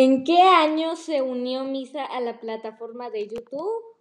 ¿En qué año se unió Misa a la plataforma de YouTube?